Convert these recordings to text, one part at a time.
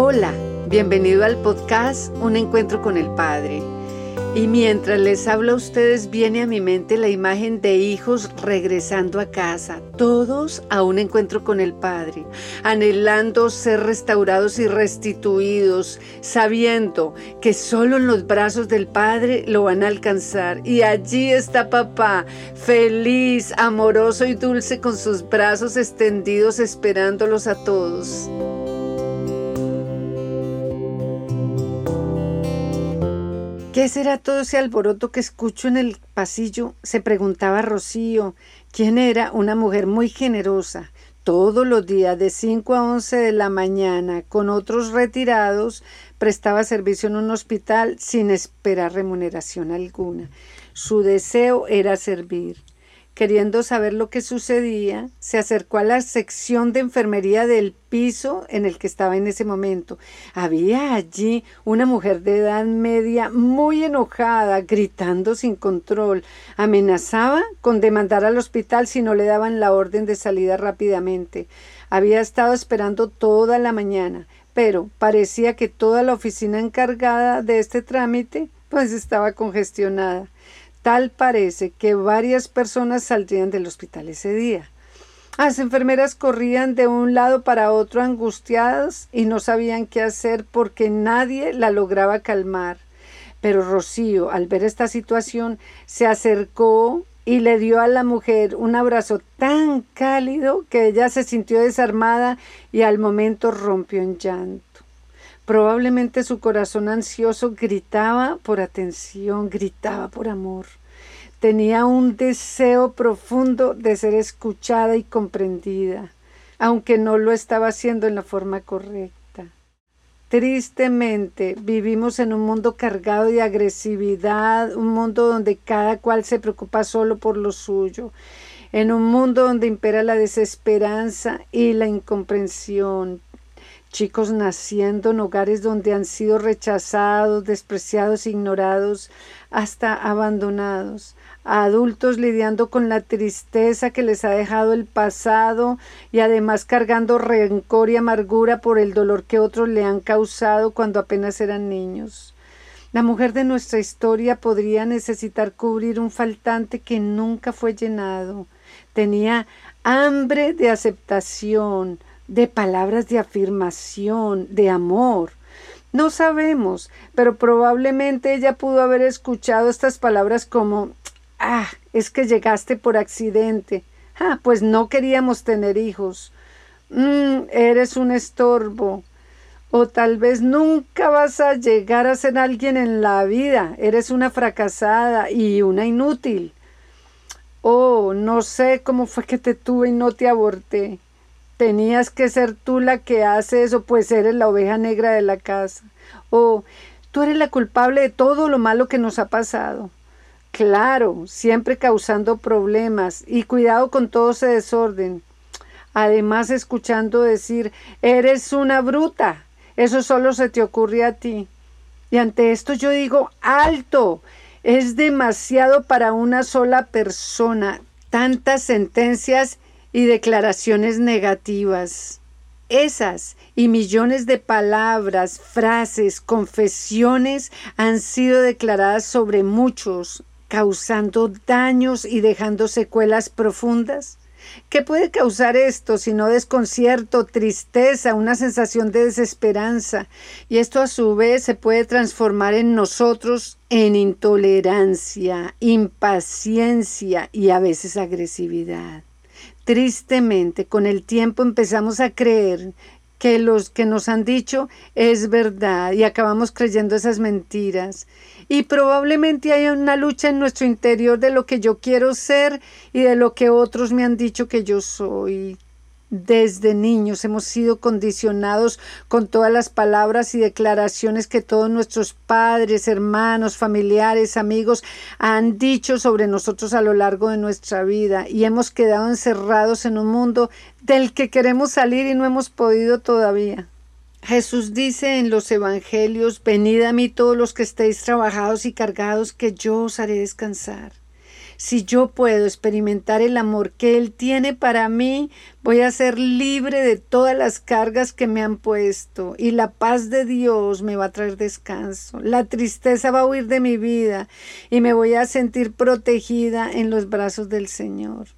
Hola, bienvenido al podcast Un Encuentro con el Padre. Y mientras les hablo a ustedes viene a mi mente la imagen de hijos regresando a casa, todos a un encuentro con el Padre, anhelando ser restaurados y restituidos, sabiendo que solo en los brazos del Padre lo van a alcanzar. Y allí está papá, feliz, amoroso y dulce con sus brazos extendidos esperándolos a todos. ¿Qué será todo ese alboroto que escucho en el pasillo? se preguntaba Rocío, quien era una mujer muy generosa. Todos los días de 5 a 11 de la mañana, con otros retirados, prestaba servicio en un hospital sin esperar remuneración alguna. Su deseo era servir. Queriendo saber lo que sucedía, se acercó a la sección de enfermería del piso en el que estaba en ese momento. Había allí una mujer de edad media muy enojada, gritando sin control. Amenazaba con demandar al hospital si no le daban la orden de salida rápidamente. Había estado esperando toda la mañana, pero parecía que toda la oficina encargada de este trámite pues estaba congestionada. Tal parece que varias personas saldrían del hospital ese día. Las enfermeras corrían de un lado para otro angustiadas y no sabían qué hacer porque nadie la lograba calmar. Pero Rocío, al ver esta situación, se acercó y le dio a la mujer un abrazo tan cálido que ella se sintió desarmada y al momento rompió en llanto. Probablemente su corazón ansioso gritaba por atención, gritaba por amor. Tenía un deseo profundo de ser escuchada y comprendida, aunque no lo estaba haciendo en la forma correcta. Tristemente vivimos en un mundo cargado de agresividad, un mundo donde cada cual se preocupa solo por lo suyo, en un mundo donde impera la desesperanza y la incomprensión, chicos naciendo en hogares donde han sido rechazados, despreciados, ignorados, hasta abandonados, adultos lidiando con la tristeza que les ha dejado el pasado y además cargando rencor y amargura por el dolor que otros le han causado cuando apenas eran niños. La mujer de nuestra historia podría necesitar cubrir un faltante que nunca fue llenado. Tenía hambre de aceptación, de palabras de afirmación, de amor. No sabemos, pero probablemente ella pudo haber escuchado estas palabras como Ah, es que llegaste por accidente. Ah, pues no queríamos tener hijos. Mm, eres un estorbo. O tal vez nunca vas a llegar a ser alguien en la vida. Eres una fracasada y una inútil. Oh, no sé cómo fue que te tuve y no te aborté. Tenías que ser tú la que hace eso, pues eres la oveja negra de la casa. Oh, tú eres la culpable de todo lo malo que nos ha pasado. Claro, siempre causando problemas y cuidado con todo ese desorden. Además, escuchando decir, eres una bruta, eso solo se te ocurre a ti. Y ante esto yo digo, alto, es demasiado para una sola persona, tantas sentencias y declaraciones negativas. Esas y millones de palabras, frases, confesiones han sido declaradas sobre muchos, causando daños y dejando secuelas profundas? ¿Qué puede causar esto sino desconcierto, tristeza, una sensación de desesperanza? Y esto a su vez se puede transformar en nosotros en intolerancia, impaciencia y a veces agresividad. Tristemente, con el tiempo empezamos a creer que los que nos han dicho es verdad y acabamos creyendo esas mentiras. Y probablemente haya una lucha en nuestro interior de lo que yo quiero ser y de lo que otros me han dicho que yo soy. Desde niños hemos sido condicionados con todas las palabras y declaraciones que todos nuestros padres, hermanos, familiares, amigos han dicho sobre nosotros a lo largo de nuestra vida y hemos quedado encerrados en un mundo del que queremos salir y no hemos podido todavía. Jesús dice en los Evangelios, venid a mí todos los que estéis trabajados y cargados, que yo os haré descansar. Si yo puedo experimentar el amor que Él tiene para mí, voy a ser libre de todas las cargas que me han puesto y la paz de Dios me va a traer descanso. La tristeza va a huir de mi vida y me voy a sentir protegida en los brazos del Señor.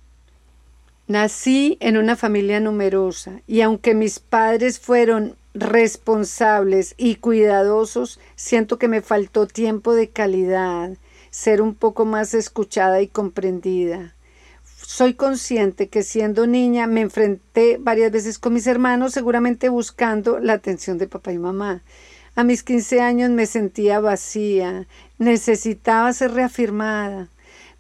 Nací en una familia numerosa y aunque mis padres fueron responsables y cuidadosos, siento que me faltó tiempo de calidad, ser un poco más escuchada y comprendida. Soy consciente que siendo niña me enfrenté varias veces con mis hermanos, seguramente buscando la atención de papá y mamá. A mis 15 años me sentía vacía, necesitaba ser reafirmada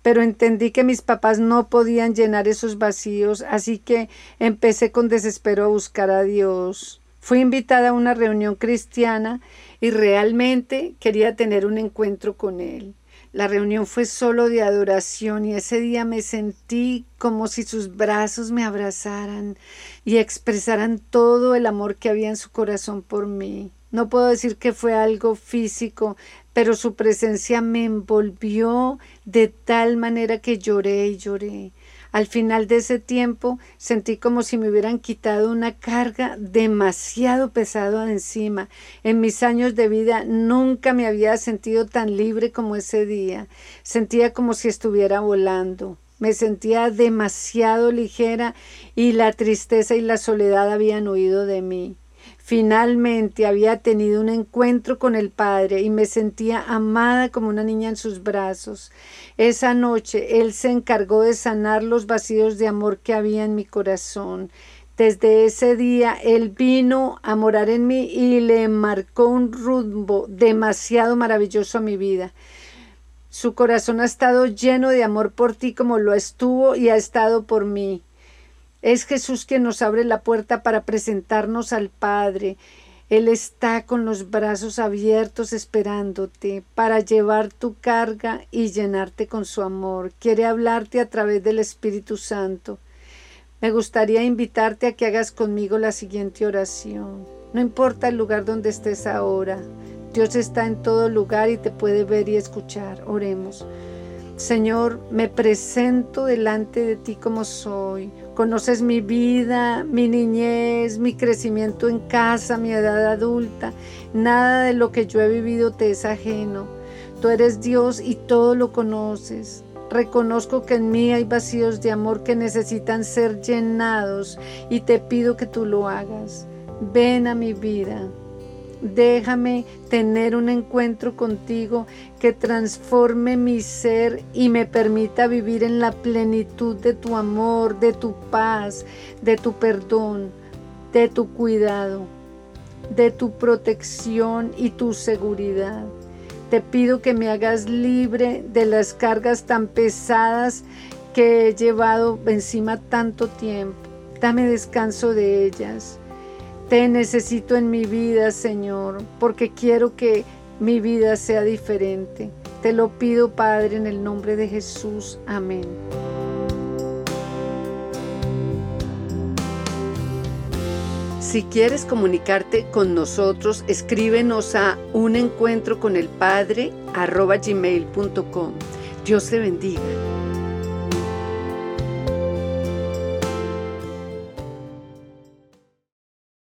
pero entendí que mis papás no podían llenar esos vacíos, así que empecé con desespero a buscar a Dios. Fui invitada a una reunión cristiana y realmente quería tener un encuentro con Él. La reunión fue solo de adoración y ese día me sentí como si sus brazos me abrazaran y expresaran todo el amor que había en su corazón por mí. No puedo decir que fue algo físico, pero su presencia me envolvió de tal manera que lloré y lloré. Al final de ese tiempo sentí como si me hubieran quitado una carga demasiado pesada encima. En mis años de vida nunca me había sentido tan libre como ese día. Sentía como si estuviera volando. Me sentía demasiado ligera y la tristeza y la soledad habían huido de mí. Finalmente había tenido un encuentro con el Padre y me sentía amada como una niña en sus brazos. Esa noche Él se encargó de sanar los vacíos de amor que había en mi corazón. Desde ese día Él vino a morar en mí y le marcó un rumbo demasiado maravilloso a mi vida. Su corazón ha estado lleno de amor por ti como lo estuvo y ha estado por mí. Es Jesús quien nos abre la puerta para presentarnos al Padre. Él está con los brazos abiertos esperándote para llevar tu carga y llenarte con su amor. Quiere hablarte a través del Espíritu Santo. Me gustaría invitarte a que hagas conmigo la siguiente oración. No importa el lugar donde estés ahora, Dios está en todo lugar y te puede ver y escuchar. Oremos. Señor, me presento delante de ti como soy. Conoces mi vida, mi niñez, mi crecimiento en casa, mi edad adulta. Nada de lo que yo he vivido te es ajeno. Tú eres Dios y todo lo conoces. Reconozco que en mí hay vacíos de amor que necesitan ser llenados y te pido que tú lo hagas. Ven a mi vida. Déjame tener un encuentro contigo que transforme mi ser y me permita vivir en la plenitud de tu amor, de tu paz, de tu perdón, de tu cuidado, de tu protección y tu seguridad. Te pido que me hagas libre de las cargas tan pesadas que he llevado encima tanto tiempo. Dame descanso de ellas. Te necesito en mi vida, Señor, porque quiero que mi vida sea diferente. Te lo pido, Padre, en el nombre de Jesús. Amén. Si quieres comunicarte con nosotros, escríbenos a un encuentro con el Padre Dios te bendiga.